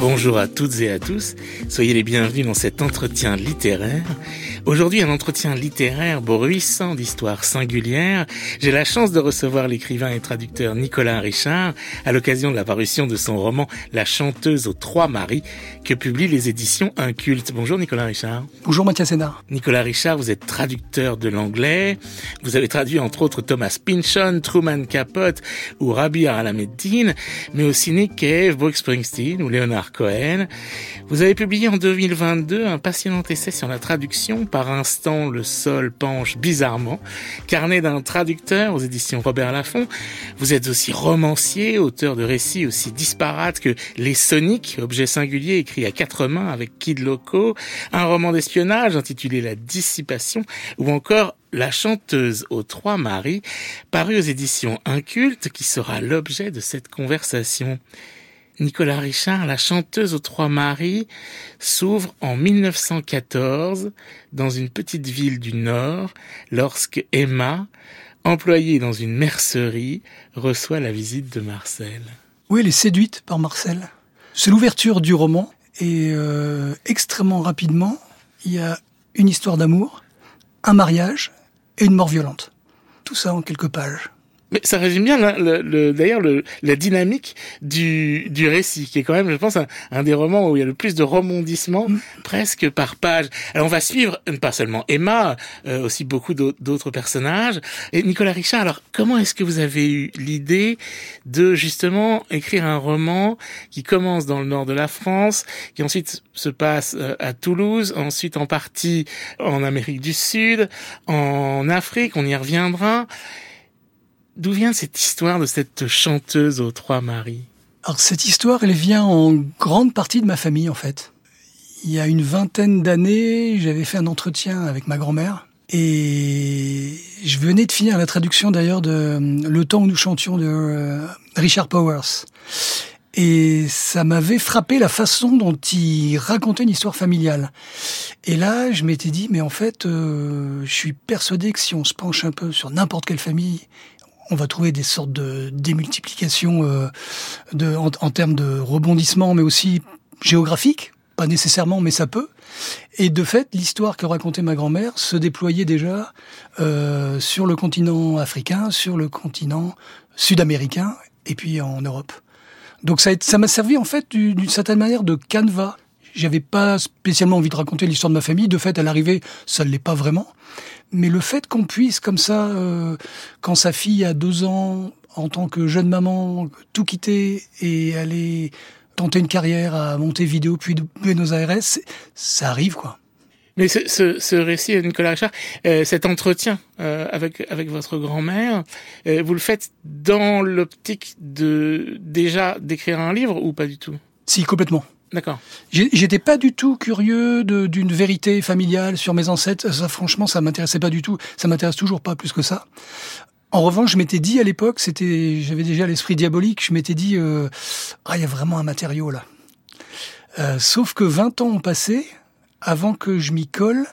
Bonjour à toutes et à tous, soyez les bienvenus dans cet entretien littéraire. Aujourd'hui, un entretien littéraire bruissant d'histoires singulières. J'ai la chance de recevoir l'écrivain et traducteur Nicolas Richard à l'occasion de la parution de son roman La chanteuse aux trois maris que publient les éditions Inculte. Bonjour Nicolas Richard. Bonjour Mathias Sénard. Nicolas Richard, vous êtes traducteur de l'anglais. Vous avez traduit entre autres Thomas Pynchon, Truman Capote ou Rabbi Alameddin, mais aussi Nick Cave, Brooke Springsteen ou Leonard Cohen. Vous avez publié en 2022 un passionnant essai sur la traduction par instant le sol penche bizarrement, carnet d'un traducteur aux éditions Robert Laffont. Vous êtes aussi romancier, auteur de récits aussi disparates que Les Soniques, objet singulier écrit à quatre mains avec Kid Loco, un roman d'espionnage intitulé La Dissipation, ou encore la chanteuse aux trois maris, paru aux éditions Inculte, qui sera l'objet de cette conversation. Nicolas Richard, la chanteuse aux trois maris, s'ouvre en 1914 dans une petite ville du Nord lorsque Emma, employée dans une mercerie, reçoit la visite de Marcel. Oui, elle est séduite par Marcel. C'est l'ouverture du roman et euh, extrêmement rapidement, il y a une histoire d'amour, un mariage et une mort violente. Tout ça en quelques pages. Mais ça résume bien le, le, d'ailleurs la dynamique du, du récit, qui est quand même, je pense, un, des romans où il y a le plus de rebondissements, mm. presque par page. Alors on va suivre pas seulement Emma, euh, aussi beaucoup d'autres personnages. Et Nicolas Richard, alors comment est-ce que vous avez eu l'idée de justement écrire un roman qui commence dans le nord de la France, qui ensuite se passe euh, à Toulouse, ensuite en partie en Amérique du Sud, en Afrique, on y reviendra. D'où vient cette histoire de cette chanteuse aux trois maris? Alors cette histoire, elle vient en grande partie de ma famille en fait. Il y a une vingtaine d'années, j'avais fait un entretien avec ma grand-mère et je venais de finir la traduction d'ailleurs de Le temps où nous chantions de euh, Richard Powers. Et ça m'avait frappé la façon dont il racontait une histoire familiale. Et là, je m'étais dit, mais en fait, euh, je suis persuadé que si on se penche un peu sur n'importe quelle famille on va trouver des sortes de démultiplications euh, en, termes de rebondissement, mais aussi géographique, pas nécessairement, mais ça peut. Et de fait, l'histoire que racontait ma grand-mère se déployait déjà euh, sur le continent africain, sur le continent sud-américain, et puis en Europe. Donc ça m'a servi en fait d'une certaine manière de canevas. J'avais pas spécialement envie de raconter l'histoire de ma famille. De fait, à l'arrivée, ça ne l'est pas vraiment. Mais le fait qu'on puisse, comme ça, euh, quand sa fille a deux ans, en tant que jeune maman, tout quitter et aller tenter une carrière à monter vidéo puis de Buenos Aires, ça arrive, quoi. Mais ce, ce, ce récit, Nicolas Richard, euh, cet entretien euh, avec avec votre grand-mère, euh, vous le faites dans l'optique de déjà d'écrire un livre ou pas du tout? Si, complètement. D'accord. J'étais pas du tout curieux d'une vérité familiale sur mes ancêtres. Ça, franchement, ça m'intéressait pas du tout. Ça m'intéresse toujours pas plus que ça. En revanche, je m'étais dit à l'époque, c'était, j'avais déjà l'esprit diabolique. Je m'étais dit, euh, ah, il y a vraiment un matériau là. Euh, sauf que 20 ans ont passé avant que je m'y colle,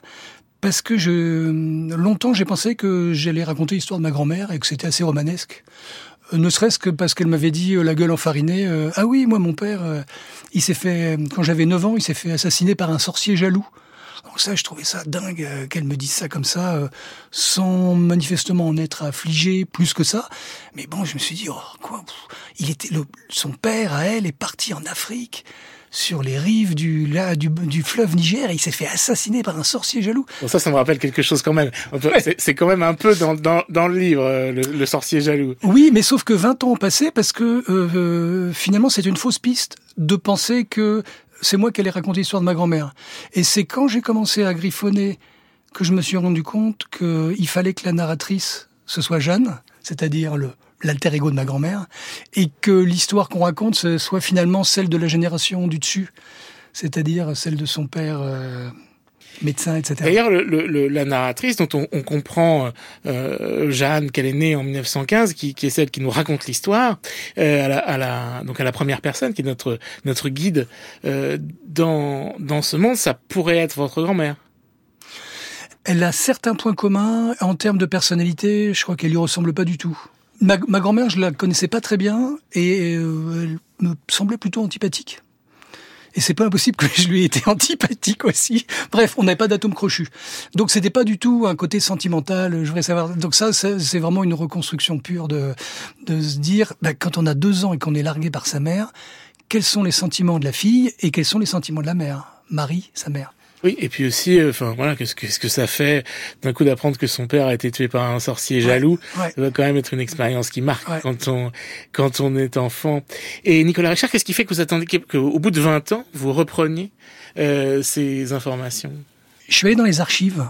parce que je, longtemps, j'ai pensé que j'allais raconter l'histoire de ma grand-mère et que c'était assez romanesque. Euh, ne serait-ce que parce qu'elle m'avait dit euh, la gueule enfarinée. Euh, ah oui, moi mon père, il s'est fait quand j'avais 9 ans, il s'est fait assassiner par un sorcier jaloux. Donc ça, je trouvais ça dingue qu'elle me dise ça comme ça, sans manifestement en être affligé plus que ça. Mais bon, je me suis dit, oh quoi, il était son père à elle est parti en Afrique sur les rives du, là, du, du fleuve Niger et il s'est fait assassiner par un sorcier jaloux. Bon, ça, ça me rappelle quelque chose quand même. C'est quand même un peu dans, dans, dans le livre, euh, le, sorcier jaloux. Oui, mais sauf que 20 ans ont passé parce que euh, euh, finalement c'est une fausse piste de penser que c'est moi qui allais raconter l'histoire de ma grand-mère. Et c'est quand j'ai commencé à griffonner que je me suis rendu compte qu'il fallait que la narratrice, ce soit Jeanne, c'est-à-dire le, l'alter ego de ma grand-mère, et que l'histoire qu'on raconte soit finalement celle de la génération du dessus, c'est-à-dire celle de son père euh, médecin, etc. D'ailleurs, le, la narratrice dont on, on comprend, euh, Jeanne, qu'elle est née en 1915, qui, qui, est celle qui nous raconte l'histoire, euh, à, la, à, la, donc à la première personne, qui est notre, notre guide euh, dans, dans ce monde, ça pourrait être votre grand-mère. Elle a certains points communs en termes de personnalité. Je crois qu'elle lui ressemble pas du tout. Ma, ma grand-mère, je la connaissais pas très bien et euh, elle me semblait plutôt antipathique. Et c'est pas impossible que je lui ai été antipathique aussi. Bref, on n'avait pas d'atome crochu. Donc c'était pas du tout un côté sentimental. Je voudrais savoir. Donc ça, c'est vraiment une reconstruction pure de de se dire, bah, quand on a deux ans et qu'on est largué par sa mère, quels sont les sentiments de la fille et quels sont les sentiments de la mère, Marie, sa mère. Oui, et puis aussi, euh, enfin voilà, qu'est-ce que, ce que ça fait d'un coup d'apprendre que son père a été tué par un sorcier jaloux Ça va quand même être une expérience qui marque quand on quand on est enfant. Et Nicolas Richard, qu'est-ce qui fait que vous attendez qu'au bout de 20 ans, vous repreniez euh, ces informations? Je suis allé dans les archives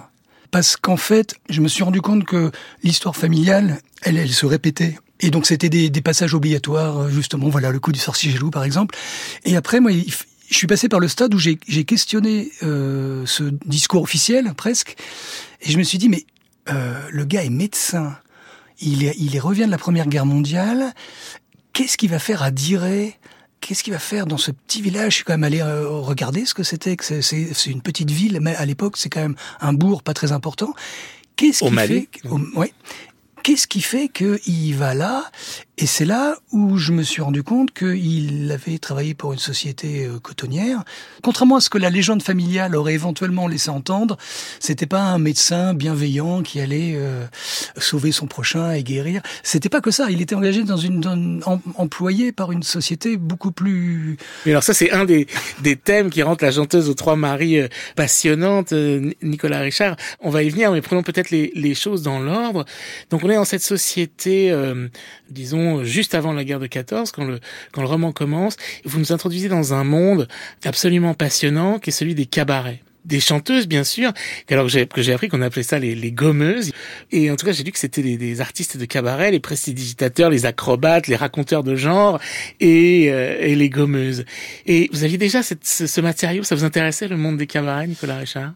parce qu'en fait, je me suis rendu compte que l'histoire familiale, elle, elle se répétait. Et donc c'était des, des, passages obligatoires, justement, voilà, le coup du sorcier jaloux, par exemple. Et après, moi, il, je suis passé par le stade où j'ai questionné euh, ce discours officiel, presque, et je me suis dit, mais euh, le gars est médecin, il, il revient de la Première Guerre mondiale, qu'est-ce qu'il va faire à Diray Qu'est-ce qu'il va faire dans ce petit village? Je suis quand même allé euh, regarder ce que c'était. C'est une petite ville, mais à l'époque, c'est quand même un bourg pas très important. Qu'est-ce qu'il fait ouais. Qu'est-ce qui fait qu'il va là? Et c'est là où je me suis rendu compte qu'il avait travaillé pour une société euh, cotonnière. Contrairement à ce que la légende familiale aurait éventuellement laissé entendre, c'était pas un médecin bienveillant qui allait euh, sauver son prochain et guérir. C'était pas que ça. Il était engagé dans une, employé par une société beaucoup plus. Mais alors ça, c'est un des, des thèmes qui rendent la chanteuse aux trois maris euh, passionnante, Nicolas Richard. On va y venir, mais prenons peut-être les, les choses dans l'ordre. Donc on est dans cette société, euh, juste avant la guerre de 14, quand le, quand le roman commence. Vous nous introduisez dans un monde absolument passionnant qui est celui des cabarets. Des chanteuses bien sûr alors que j'ai appris qu'on appelait ça les, les gommeuses. Et en tout cas j'ai lu que c'était des, artistes de cabaret les prestidigitateurs les acrobates les raconteurs de genre et, euh, et les gommeuses. Et vous aviez déjà ce, ce matériau ça vous intéressait le monde des cabarets Nicolas Richard?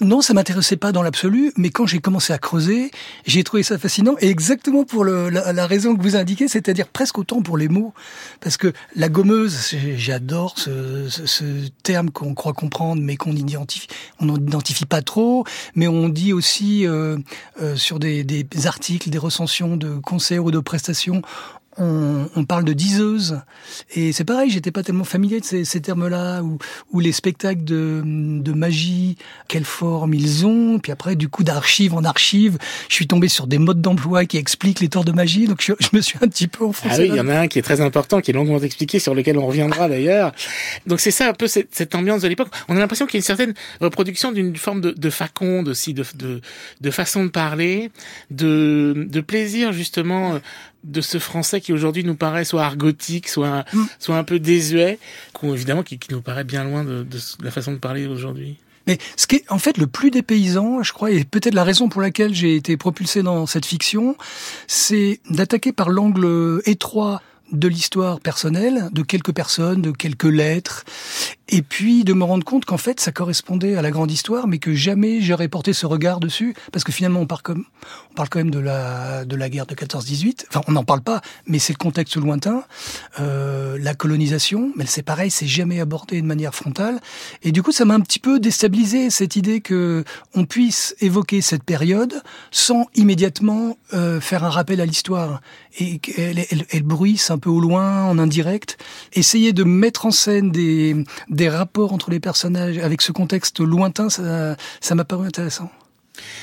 Non, ça m'intéressait pas dans l'absolu, mais quand j'ai commencé à creuser, j'ai trouvé ça fascinant, et exactement pour la, raison que vous indiquez, c'est-à-dire presque autant pour les mots, parce que la gommeuse, j'adore ce, terme qu'on croit comprendre, mais qu'on identifie, on n'identifie pas trop, mais on dit aussi euh, euh, sur des, des articles, des recensions de concerts ou de prestations, on, on, parle de diseuse. Et c'est pareil, j'étais pas tellement familier de ces, ces termes-là, ou, ou, les spectacles de, de, magie, quelle forme ils ont. Puis après, du coup, d'archive en archive, je suis tombé sur des modes d'emploi qui expliquent les tours de magie. Donc je, je, me suis un petit peu enfoncé. Ah oui, il y en a un qui est très important, qui est longuement expliqué, sur lequel on reviendra d'ailleurs. Donc c'est ça un peu cette, cette ambiance de l'époque. On a l'impression qu'il y a une certaine reproduction d'une forme de, de faconde aussi, de, de, de façon de parler, de, de plaisir justement de ce français qui aujourd'hui nous paraît soit argotique, soit mm. soit un peu désuet, évidemment qui, qui, nous paraît bien loin de, de la façon de parler aujourd'hui. Mais ce qui est en fait le plus dépaysant, je crois, et peut-être la raison pour laquelle j'ai été propulsé dans cette fiction, c'est d'attaquer par l'angle étroit de l'histoire personnelle, de quelques personnes, de quelques lettres, et puis de me rendre compte qu'en fait ça correspondait à la grande histoire, mais que jamais j'aurais porté ce regard dessus, parce que finalement on parle comme on parle quand même de la de la guerre de 14-18. Enfin, on n'en parle pas, mais c'est le contexte lointain, euh, la colonisation. Mais c'est pareil, c'est jamais abordé de manière frontale. Et du coup, ça m'a un petit peu déstabilisé cette idée que on puisse évoquer cette période sans immédiatement euh, faire un rappel à l'histoire et qu'elle elle, elle bruisse un peu au loin, en indirect. Essayer de mettre en scène des des rapports entre les personnages avec ce contexte lointain, ça ça m'a paru intéressant.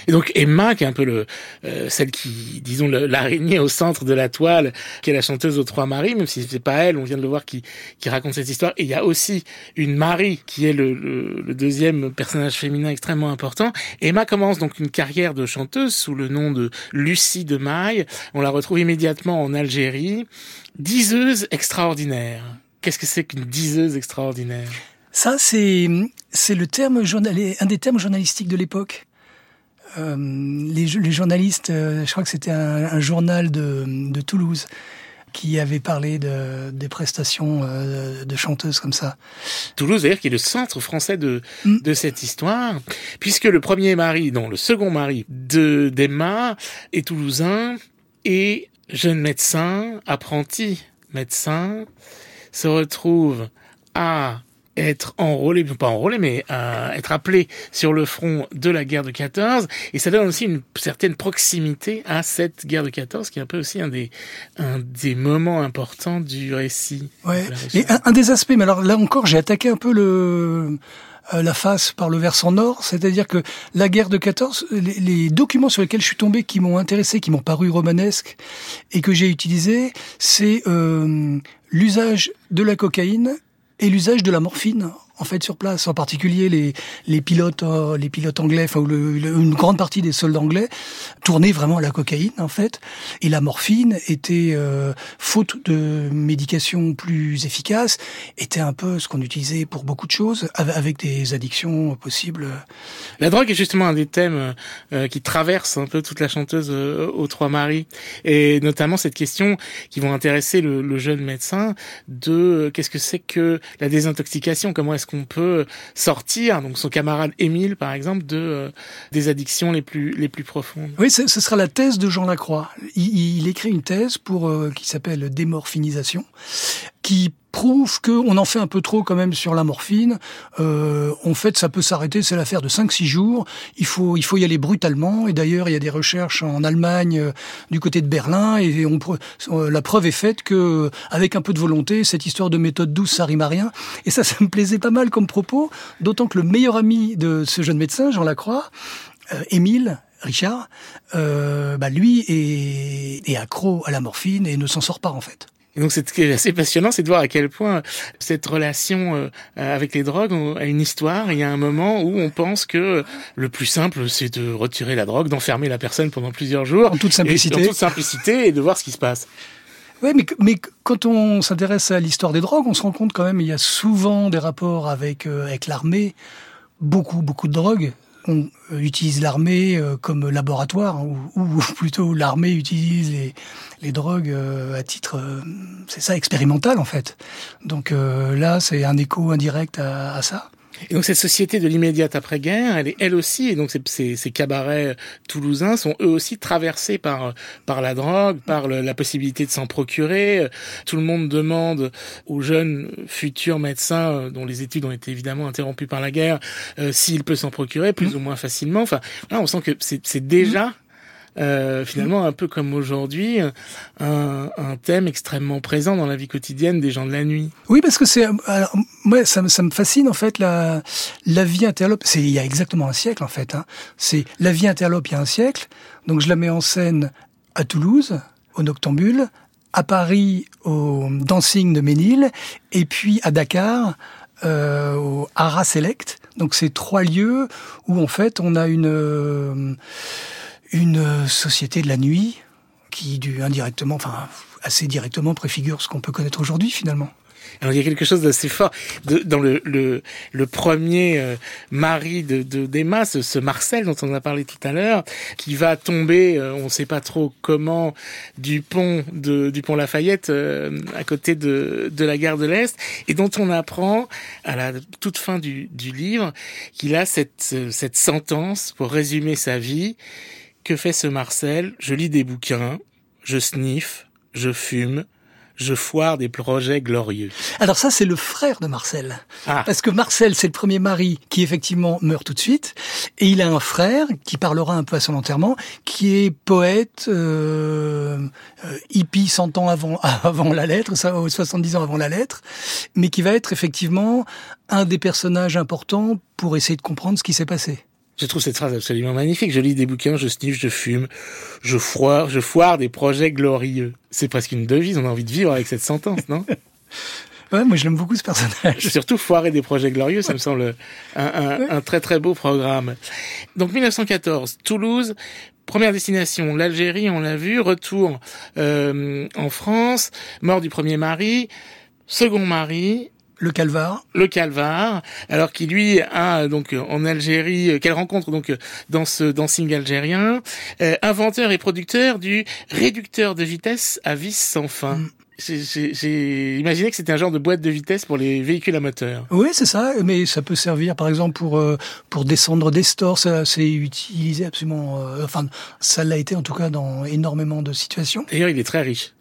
Et donc Emma, qui est un peu le euh, celle qui, disons, l'araignée au centre de la toile, qui est la chanteuse aux trois maris, même si c'est pas elle, on vient de le voir, qui, qui raconte cette histoire. Et il y a aussi une Marie, qui est le, le, le, deuxième personnage féminin extrêmement important. Emma commence donc une carrière de chanteuse sous le nom de Lucie de Maille. On la retrouve immédiatement en Algérie. Diseuse extraordinaire. Qu'est-ce que c'est qu'une diseuse extraordinaire? Ça, c'est c'est le terme un des termes journalistiques de l'époque. Euh, les, les, journalistes, euh, je crois que c'était un, un, journal de, de, Toulouse qui avait parlé de, des prestations euh, de chanteuses comme ça. Toulouse, d'ailleurs, qui est le centre français de, mm. de cette histoire, puisque le premier mari, non, le second mari de d'Emma est toulousain et jeune médecin, apprenti médecin, se retrouve à être enrôlé, pas enrôlé, mais à être appelé sur le front de la guerre de 14. Et ça donne aussi une certaine proximité à cette guerre de 14, qui est un peu aussi un des, un des moments importants du récit. Ouais. Et un, des aspects, mais alors là encore, j'ai attaqué un peu le, euh, la face par le versant nord, c'est-à-dire que la guerre de 14, les, les, documents sur lesquels je suis tombé, qui m'ont intéressé, qui m'ont paru romanesques et que j'ai utilisé, c'est euh, l'usage de la cocaïne et l'usage de la morphine en fait sur place, en particulier les, les pilotes euh, les pilotes anglais, enfin le, une grande partie des soldats anglais tournaient vraiment à la cocaïne en fait, et la morphine était euh, faute de médication plus efficace, était un peu ce qu'on utilisait pour beaucoup de choses, avec des addictions possibles. La drogue est justement un des thèmes euh, qui traverse un peu toute la chanteuse aux trois maris, et notamment cette question qui vont intéresser le, le jeune médecin de qu'est-ce que c'est que la désintoxication, comment est-ce qu'on peut sortir, donc son camarade Émile par exemple, de euh, des addictions les plus les plus profondes. Oui, ce sera la thèse de Jean Lacroix. Il, écrit une thèse pour euh, qui s'appelle démorphinisation, qui prouve qu'on en fait un peu trop quand même sur la morphine. Euh, en fait, ça peut s'arrêter, c'est l'affaire de 5-6 jours. Il faut, il faut y aller brutalement. Et d'ailleurs, il y a des recherches en Allemagne, euh, du côté de Berlin, et on, euh, la preuve est faite que, avec un peu de volonté, cette histoire de méthode douce, ça rime à rien. Et ça, ça me plaisait pas mal comme propos, d'autant que le meilleur ami de ce jeune médecin, Jean Lacroix, euh, Émile, Richard, euh, bah lui est, est accro à la morphine et ne s'en sort pas en fait. Et donc, ce qui est assez passionnant, c'est de voir à quel point cette relation euh, avec les drogues a une histoire. Il y a un moment où on pense que le plus simple, c'est de retirer la drogue, d'enfermer la personne pendant plusieurs jours. En toute simplicité. Et, en toute simplicité et de voir ce qui se passe. Oui, mais, mais quand on s'intéresse à l'histoire des drogues, on se rend compte quand même il y a souvent des rapports avec, euh, avec l'armée, beaucoup, beaucoup de drogues on utilise l'armée euh, comme laboratoire, hein, ou, plutôt l'armée utilise les, drogues euh, à titre, euh, c'est ça, expérimental en fait. Donc là, c'est un écho indirect à ça. Et donc cette société de l'immédiate après-guerre, elle est elle aussi, et donc ces, ces, cabarets toulousains sont eux aussi traversés par par la drogue, par la possibilité de s'en procurer. Tout le monde demande aux jeunes futurs médecins euh, dont les études ont été évidemment interrompues par la guerre euh, s'il peut s'en procurer plus mmh. ou moins facilement. Enfin, là, on sent que c'est déjà euh, finalement un peu comme aujourd'hui, un, un, thème extrêmement présent dans la vie quotidienne des gens de la nuit. Oui, parce que c'est, moi, ça, ça, me fascine en fait la la vie interlope. C'est il y a exactement un siècle en fait. Hein. C'est la vie interlope il y a un siècle. Donc je la mets en scène à Toulouse, au Noctambule, à Paris au Dancing de Ménil, et puis à Dakar euh, au Ara Select. Donc c'est trois lieux où en fait on a une euh, une euh, société de la nuit qui, du, indirectement, enfin assez directement, préfigure ce qu'on peut connaître aujourd'hui finalement. Alors il y a quelque chose d'assez fort de, dans le, le, le premier euh, mari de d'Emma, ce, ce, Marcel dont on a parlé tout à l'heure, qui va tomber, euh, on ne sait pas trop comment, du pont de, du pont Lafayette à côté de, de la gare de l'Est, et dont on apprend à la toute fin du, du livre qu'il a cette, cette sentence pour résumer sa vie que fait ce Marcel? Je lis des bouquins, je sniffe, je fume, je foire des projets glorieux. Alors ça, c'est le frère de Marcel. Ah. Parce que Marcel, c'est le premier mari qui effectivement meurt tout de suite. Et il a un frère qui parlera un peu à son enterrement, qui est poète, euh, euh hippie 100 ans avant, avant la lettre, 70 ans avant la lettre, mais qui va être effectivement un des personnages importants pour essayer de comprendre ce qui s'est passé. Je trouve cette phrase absolument magnifique. Je lis des bouquins, je sniffe, je fume, je foire, je foire des projets glorieux. C'est presque une devise. On a envie de vivre avec cette sentence, non? Ouais, moi je l'aime beaucoup ce personnage. Surtout foirer des projets glorieux, ça me semble un, un, un, très très beau programme. Donc 1914, Toulouse, première destination, l'Algérie, on l'a vu, retour euh, en France, mort du premier mari, second mari, le Calvar. Le Calvar, alors qu'il lui a donc en Algérie, qu'elle rencontre donc dans ce dancing algérien, inventeur et producteur du réducteur de vitesse à vis sans fin. Mm j'ai imaginé que c'était un genre de boîte de vitesse pour les véhicules à moteur. Oui, c'est ça, mais ça peut servir par exemple pour euh, pour descendre des stores, ça c'est utilisé absolument euh, enfin ça l'a été en tout cas dans énormément de situations. D'ailleurs, il est très riche.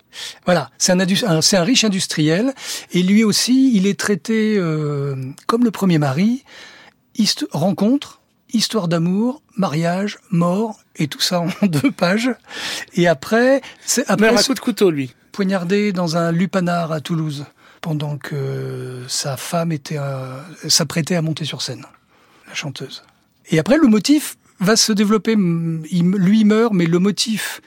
Voilà, c'est un, riche industriel et lui aussi, il est traité euh, comme le premier mari, rencontre, histoire d'amour, mariage, mort et tout ça en deux pages. Et après, c'est après. un coup de couteau, lui poignardé dans un lupanar à Toulouse pendant que sa femme était s'apprêtait à monter sur scène, la chanteuse. Et après, le motif va se développer. lui meurt, mais le motif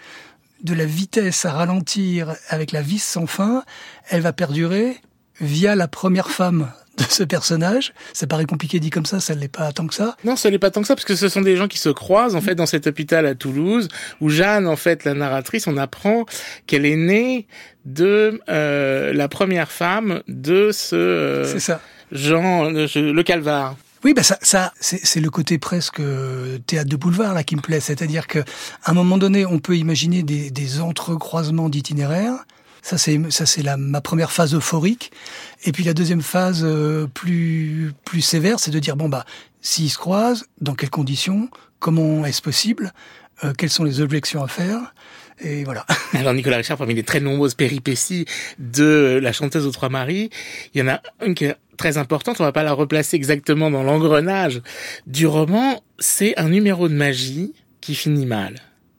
de la vitesse à ralentir avec la vis sans fin, elle va perdurer via la première femme de ce personnage. Ça paraît compliqué dit comme ça, ça ne l'est pas tant que ça. Non, ça n'est pas tant que ça, parce que ce sont des gens qui se croisent, en fait, dans cet hôpital à Toulouse, où Jeanne, en fait, la narratrice, on apprend qu'elle est née de euh, la première femme de ce euh, C'est ça. Jean, le Calvar. Oui, bah ça, ça c'est le côté presque euh, théâtre de boulevard là qui me plaît, c'est-à-dire que à un moment donné, on peut imaginer des, des entrecroisements d'itinéraires ça, c'est ça, c'est ma première phase euphorique. Et puis la deuxième phase euh, plus plus sévère, c'est de dire bon bah s'ils se croisent, dans quelles conditions, comment est-ce possible, euh, quelles sont les objections à faire. Et voilà. Alors Nicolas Richard, parmi les très nombreuses péripéties de la chanteuse aux trois maris, il y en a une qui est très importante, on va pas la replacer exactement dans l'engrenage du roman, c'est un numéro de magie qui finit mal.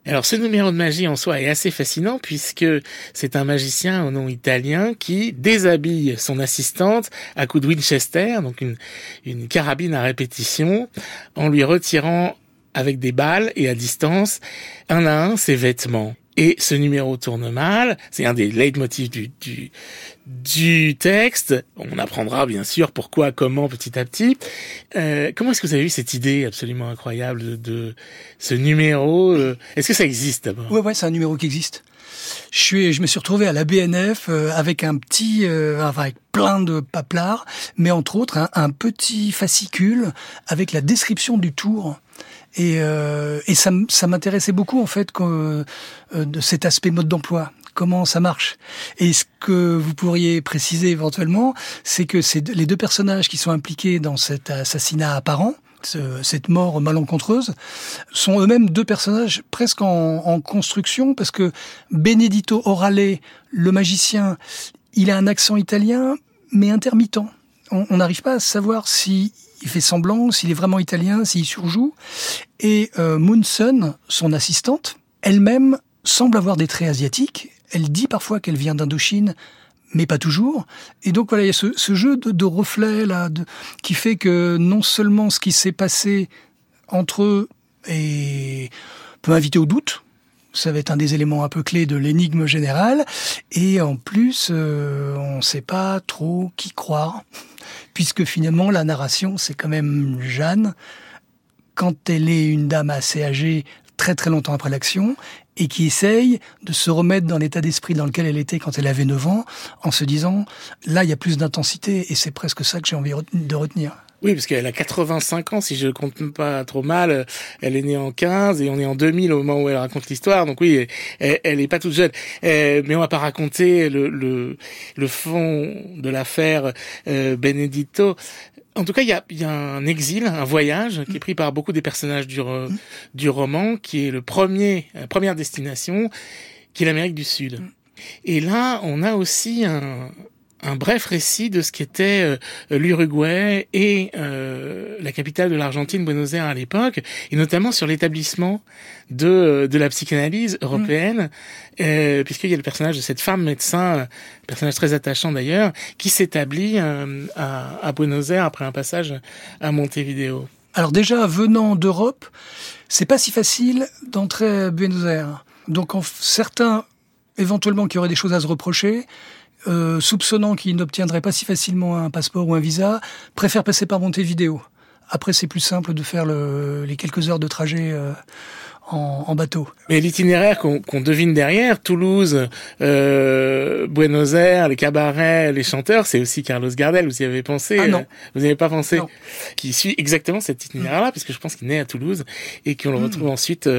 Alors ce numéro de magie en soi est assez fascinant puisque c'est un magicien au nom italien qui déshabille son assistante à coup de Winchester, donc une, une carabine à répétition, en lui retirant avec des balles et à distance un à un ses vêtements. Et ce numéro tourne mal, c'est un des leitmotifs du, du, du texte. On apprendra bien sûr pourquoi, comment, petit à petit. Euh, comment est-ce que vous avez eu cette idée absolument incroyable de, ce numéro euh, Est-ce que ça existe d'abord? Ouais, ouais, c'est un numéro qui existe. Je suis, je me suis retrouvé à la BNF euh, avec un petit, enfin, avec plein de paplards, mais entre autres un petit fascicule avec la description du tour et, euh, et ça, ça m'intéressait beaucoup en fait euh, de cet aspect mode d'emploi. Comment ça marche Et ce que vous pourriez préciser éventuellement, c'est que c'est les deux personnages qui sont impliqués dans cet assassinat apparent, cette mort malencontreuse, sont eux-mêmes deux personnages presque en, en, construction, parce que Benedito Orale, le magicien, il a un accent italien, mais intermittent. On n'arrive pas à savoir si il fait semblant, s'il est vraiment italien, s'il surjoue. Et euh, Munson, son assistante, elle-même semble avoir des traits asiatiques. Elle dit parfois qu'elle vient d'Indochine, mais pas toujours. Et donc voilà, il y a ce, jeu de, reflets là, qui fait que non seulement ce qui s'est passé entre eux peut inviter au doute, ça va être un des éléments un peu clés de l'énigme générale, et en plus, euh, on ne sait pas trop qui croire puisque finalement la narration, c'est quand même Jeanne, quand elle est une dame assez âgée, très très longtemps après l'action, et qui essaye de se remettre dans l'état d'esprit dans lequel elle était quand elle avait 9 ans, en se disant, là, il y a plus d'intensité, et c'est presque ça que j'ai envie de retenir. Oui, parce qu'elle a 85 ans, si je compte pas trop mal. Elle est née en 15 et on est en 2000 au moment où elle raconte l'histoire. Donc oui, elle, elle est pas toute jeune. Euh, mais on va pas raconter le, le, le fond de l'affaire euh, Benedito. En tout cas, il y a, y a, un exil, un voyage qui est pris par beaucoup des personnages du, du roman, qui est le premier, la première destination, qui est l'Amérique du Sud. Et là, on a aussi un, un bref récit de ce qu'était euh, l'Uruguay et euh, la capitale de l'Argentine, Buenos Aires à l'époque, et notamment sur l'établissement de, euh, de la psychanalyse européenne, mm. puisqu'il y a le personnage de cette femme médecin, personnage très attachant d'ailleurs, qui s'établit à, à Buenos Aires après un passage à Montevideo. Alors déjà, venant d'Europe, c'est pas si facile d'entrer à Buenos Aires. Donc en, certains, éventuellement, qui auraient des choses à se reprocher, euh, soupçonnant qu'il n'obtiendrait pas si facilement un passeport ou un visa, préfère passer par Montevideo. Après, c'est plus simple de faire le, les quelques heures de trajet euh, en, bateau. Mais l'itinéraire qu'on devine derrière, Toulouse, euh, Buenos Aires, les cabarets, les chanteurs, c'est aussi Carlos Gardel. Vous y avez pensé ah non. Vous n'y avez pas pensé non. Qui suit exactement cet itinéraire-là, parce que je pense qu'il naît à Toulouse et qu'on le hmm. retrouve ensuite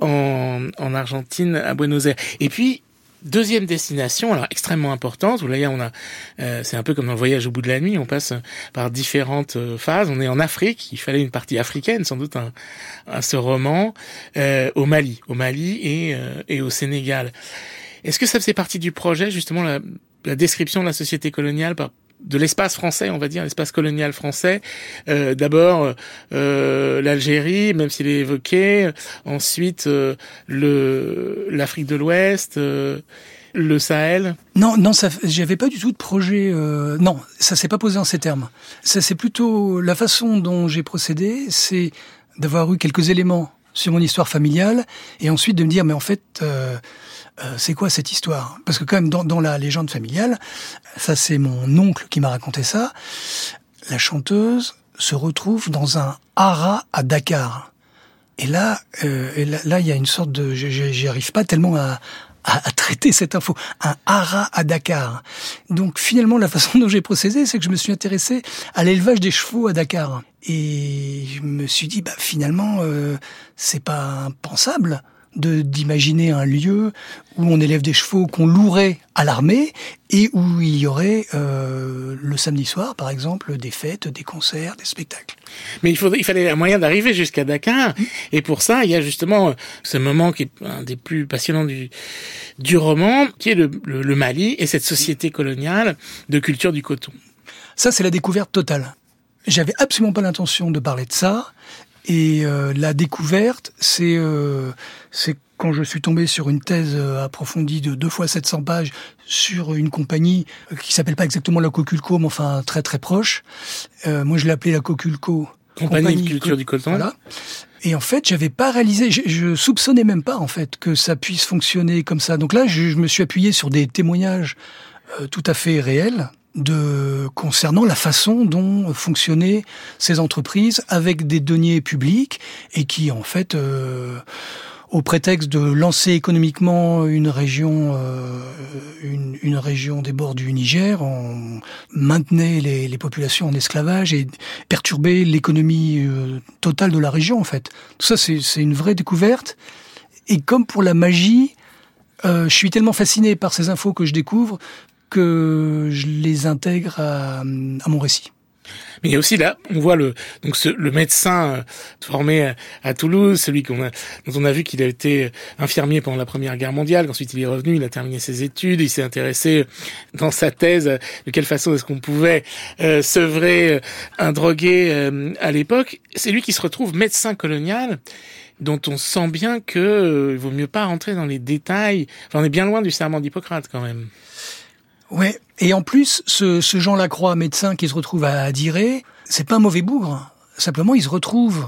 en, en Argentine, à Buenos Aires. Et puis Deuxième destination, alors extrêmement importante. Vous voyez, on a, euh, c'est un peu comme dans le voyage au bout de la nuit. On passe par différentes euh, phases. On est en Afrique. Il fallait une partie africaine, sans doute, à ce roman, euh, au Mali, au Mali et, et au Sénégal. Est-ce que ça faisait partie du projet, justement, la, la description de la société coloniale par de l'espace français, on va dire, l'espace colonial français. Euh, D'abord euh, l'Algérie, même s'il est évoqué. Ensuite euh, le l'Afrique de l'Ouest, euh, le Sahel. Non, non, j'avais pas du tout de projet. Euh, non, ça s'est pas posé en ces termes. Ça c'est plutôt la façon dont j'ai procédé, c'est d'avoir eu quelques éléments sur mon histoire familiale et ensuite de me dire mais en fait euh, c'est quoi cette histoire? Parce que quand même dans, dans la légende familiale, ça c'est mon oncle qui m'a raconté ça, la chanteuse se retrouve dans un haras à Dakar. Et là, euh, là, il y a une sorte de, j'y arrive pas tellement à, à, traiter cette info. Un haras à Dakar. Donc finalement, la façon dont j'ai procédé, c'est que je me suis intéressé à l'élevage des chevaux à Dakar. Et je me suis dit, bah finalement, euh, c'est pas impensable d'imaginer un lieu où on élève des chevaux qu'on louerait à l'armée et où il y aurait euh, le samedi soir, par exemple, des fêtes, des concerts, des spectacles. Mais il, faudrait, il fallait un moyen d'arriver jusqu'à Dakar. Et pour ça, il y a justement ce moment qui est un des plus passionnants du, du roman, qui est le, le Mali et cette société coloniale de culture du coton. Ça, c'est la découverte totale. J'avais absolument pas l'intention de parler de ça. Et euh, la découverte, c'est euh, c'est quand je suis tombé sur une thèse euh, approfondie de deux fois 700 pages sur une compagnie qui s'appelle pas exactement la Coculco, mais enfin très très proche. moi, je l'appelais la Coculco. Compagnie, de culture du coton. Voilà. Et en fait, j'avais pas réalisé, je, je, soupçonnais même pas en fait que ça puisse fonctionner comme ça. Donc là, je, je me suis appuyé sur des témoignages tout à fait réels de concernant la façon dont fonctionnaient ces entreprises avec des deniers publics et qui en fait euh, au prétexte de lancer économiquement une région euh, une, une, région des bords du Niger on maintenait les, les populations en esclavage et perturbait l'économie euh, totale de la région en fait. Tout ça c'est une vraie découverte. Et comme pour la magie euh, je suis tellement fasciné par ces infos que je découvre que je les intègre à, à mon récit. Mais il y a aussi là, on voit le donc ce, le médecin euh, formé à, Toulouse, celui qu'on a, dont on a vu qu'il a été infirmier pendant la Première Guerre mondiale, qu'ensuite il est revenu, il a terminé ses études, il s'est intéressé dans sa thèse de quelle façon est-ce qu'on pouvait euh, sevrer euh, un drogué euh, à l'époque. C'est lui qui se retrouve médecin colonial dont on sent bien que il vaut mieux pas rentrer dans les détails. On est bien loin du serment d'Hippocrate quand même. Ouais. Et en plus, ce, ce Jean Lacroix, médecin qui se retrouve à Diré, c'est pas un mauvais bougre. Simplement, il se retrouve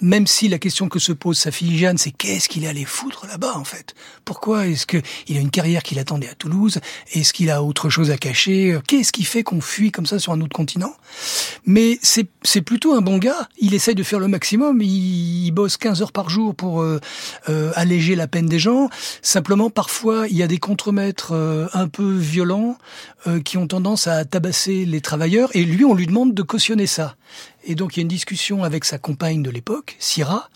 même si la question que se pose sa fille Jeanne, c'est qu'est-ce qu'il est allé foutre là-bas en fait? Pourquoi est-ce que il a une carrière qui l'attendait à Toulouse? Est-ce qu'il a autre chose à cacher? Qu'est-ce qui fait qu'on fuit comme ça sur un autre continent? Mais c'est plutôt un bon gars. Il essaye de faire le maximum. Il, bosse 15 heures par jour pour euh, euh, alléger la peine des gens. Simplement, parfois, il y a des contremaîtres euh, un peu violents qui ont tendance à tabasser les travailleurs. Et lui, on lui demande de cautionner ça. Et donc il y a une discussion avec sa compagne de l'époque, Syrah,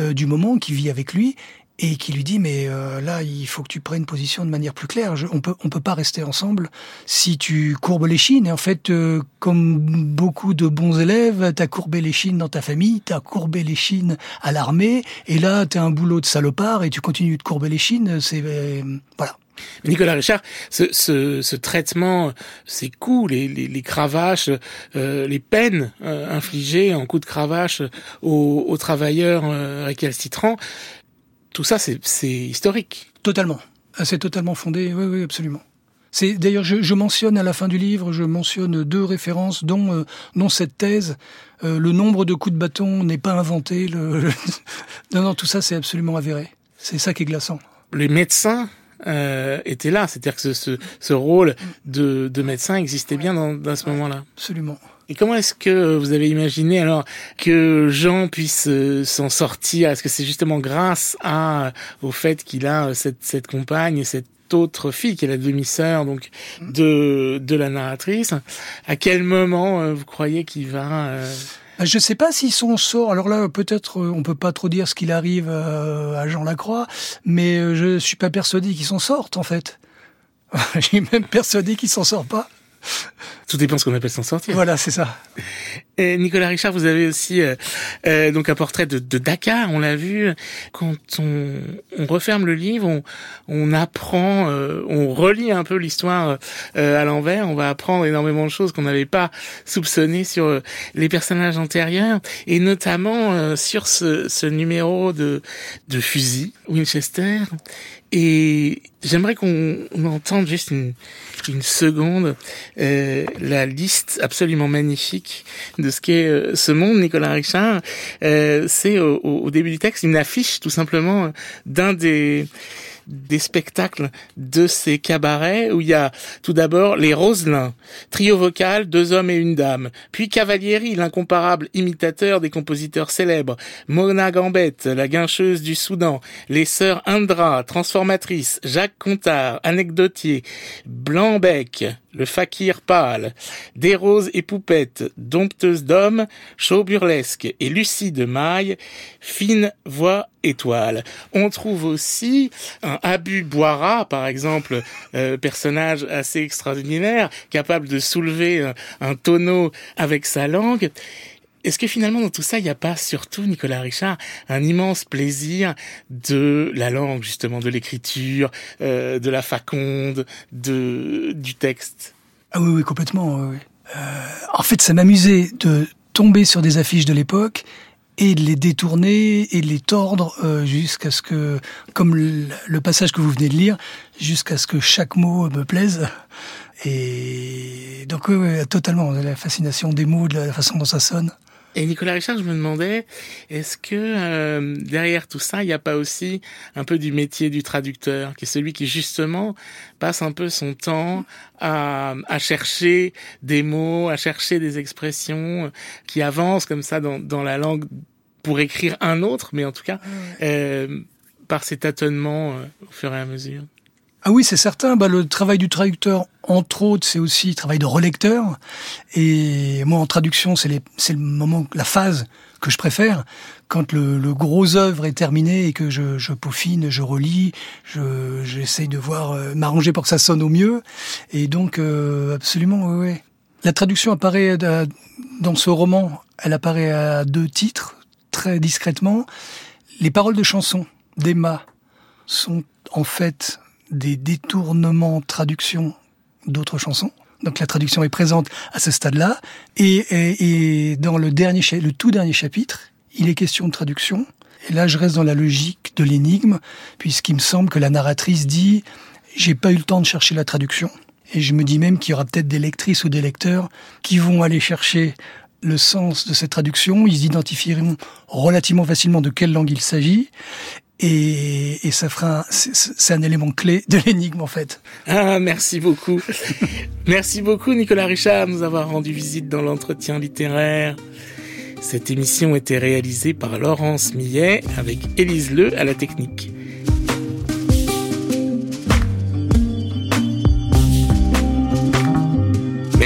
euh, du moment qui vit avec lui et qui lui dit mais euh, là il faut que tu prennes position de manière plus claire. on peut on peut pas rester ensemble si tu courbes les chines. Et en fait, euh, comme beaucoup de bons élèves, t'as courbé les chines dans ta famille, t'as courbé les chines à l'armée, et là t'as un boulot de salopard et tu continues de courber les chines. C'est voilà. Nicolas Richard, ce, ce, ce, traitement, ces coups, les, les, les cravaches, euh, les peines euh, infligées en coups de cravache aux, aux travailleurs euh, récalcitrants, tout ça, c'est historique. Totalement. Ah, c'est totalement fondé, oui, oui, absolument. C'est d'ailleurs, je, je, mentionne à la fin du livre, je mentionne deux références, dont, euh, dont cette thèse. Euh, le nombre de coups de bâton n'est pas inventé. Le, le... non, non, tout ça, c'est absolument avéré. C'est ça qui est glaçant. Les médecins euh, là. C'est-à-dire que ce, ce, ce rôle de, de, médecin existait bien dans, dans ce moment-là. Absolument. Et comment est-ce que vous avez imaginé alors que Jean puisse euh, s'en sortir? Est-ce que c'est justement grâce à au fait qu'il a cette, cette compagne et cette autre fille qui est la demi-sœur donc de de la narratrice? À quel moment euh, vous croyez qu'il va euh, je ne sais pas s'ils sont sort. Alors là, peut-être, on peut pas trop dire ce qu'il arrive à Jean Lacroix, mais je suis pas persuadé qu'ils s'en sortent en fait. J'ai même persuadé qu'ils s'en sortent pas. Tout dépend ce qu'on appelle s'en sortir. Voilà, c'est ça. Et Nicolas Richard, vous avez aussi euh, euh, donc un portrait de, de Dakar. On l'a vu quand on, on, referme le livre, on, on apprend, euh, on relit un peu l'histoire euh, à l'envers. On va apprendre énormément de choses qu'on n'avait pas soupçonnées sur euh, les personnages antérieurs et notamment sur ce, ce numéro de de fusil Winchester. Et j'aimerais qu'on entende juste une, une seconde euh, la liste absolument magnifique de ce qu'est euh, ce monde, Nicolas Richard. Euh, c'est au, au, début du texte une affiche tout simplement d'un des des spectacles de ces cabarets où il y a tout d'abord les Roselins, trio vocal, deux hommes et une dame, puis Cavalieri, l'incomparable imitateur des compositeurs célèbres, Mona Gambette, la guincheuse du Soudan, les sœurs Indra, transformatrices, Jacques Contard, anecdotier, Blanbec, le fakir pâle, des roses et poupettes, dompteuse d'hommes, chaud burlesque et Lucie de Maille, fine voix étoile. On trouve aussi Abu Boira, par exemple, euh, personnage assez extraordinaire, capable de soulever un tonneau avec sa langue. Est-ce que finalement dans tout ça, il n'y a pas surtout, Nicolas Richard, un immense plaisir de la langue, justement, de l'écriture, euh, de la faconde, de, du texte? Ah oui, oui, complètement. Euh, en fait, ça m'amusait de tomber sur des affiches de l'époque et de les détourner et de les tordre euh, jusqu'à ce que, comme le, passage que vous venez de lire, jusqu'à ce que chaque mot me plaise. Et donc oui, oui, totalement, la fascination des mots, de la façon dont ça sonne. Et Nicolas Richard, je me demandais, est-ce que euh, derrière tout ça, il n'y a pas aussi un peu du métier du traducteur, qui est celui qui justement passe un peu son temps à, à chercher des mots, à chercher des expressions, qui avancent comme ça dans, dans la langue pour écrire un autre, mais en tout cas euh, par ces tâtonnements euh, au fur et à mesure? Ah oui, c'est certain. Bah, le travail du traducteur, entre autres, c'est aussi le travail de relecteur. Et moi, en traduction, c'est le moment, la phase que je préfère. Quand le, le gros œuvre est terminé et que je, je peaufine, je relis, je, j'essaye de voir euh, m'arranger pour que ça sonne au mieux. Et donc, euh, absolument, oui. La traduction apparaît euh, dans ce roman. Elle apparaît à deux titres, très discrètement. Les paroles de chansons d'Emma sont en fait des détournements traduction d'autres chansons. Donc la traduction est présente à ce stade-là. Et, et, et, dans le dernier, le tout dernier chapitre, il est question de traduction. Et là, je reste dans la logique de l'énigme, puisqu'il me semble que la narratrice dit j'ai pas eu le temps de chercher la traduction. Et je me dis même qu'il y aura peut-être des lectrices ou des lecteurs qui vont aller chercher le sens de cette traduction. Ils identifieront relativement facilement de quelle langue il s'agit. Et, et, ça fera, c'est un élément clé de l'énigme en fait. Ah, merci beaucoup. merci beaucoup Nicolas Richard de nous avoir rendu visite dans l'entretien littéraire. Cette émission était réalisée par Laurence Millet avec Élise Le à la technique.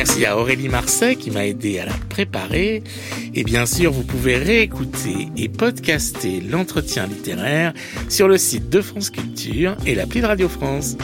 Merci à Aurélie Marseille qui m'a aidé à la préparer. Et bien sûr, vous pouvez réécouter et podcaster l'entretien littéraire sur le site de France Culture et l'appli de Radio France.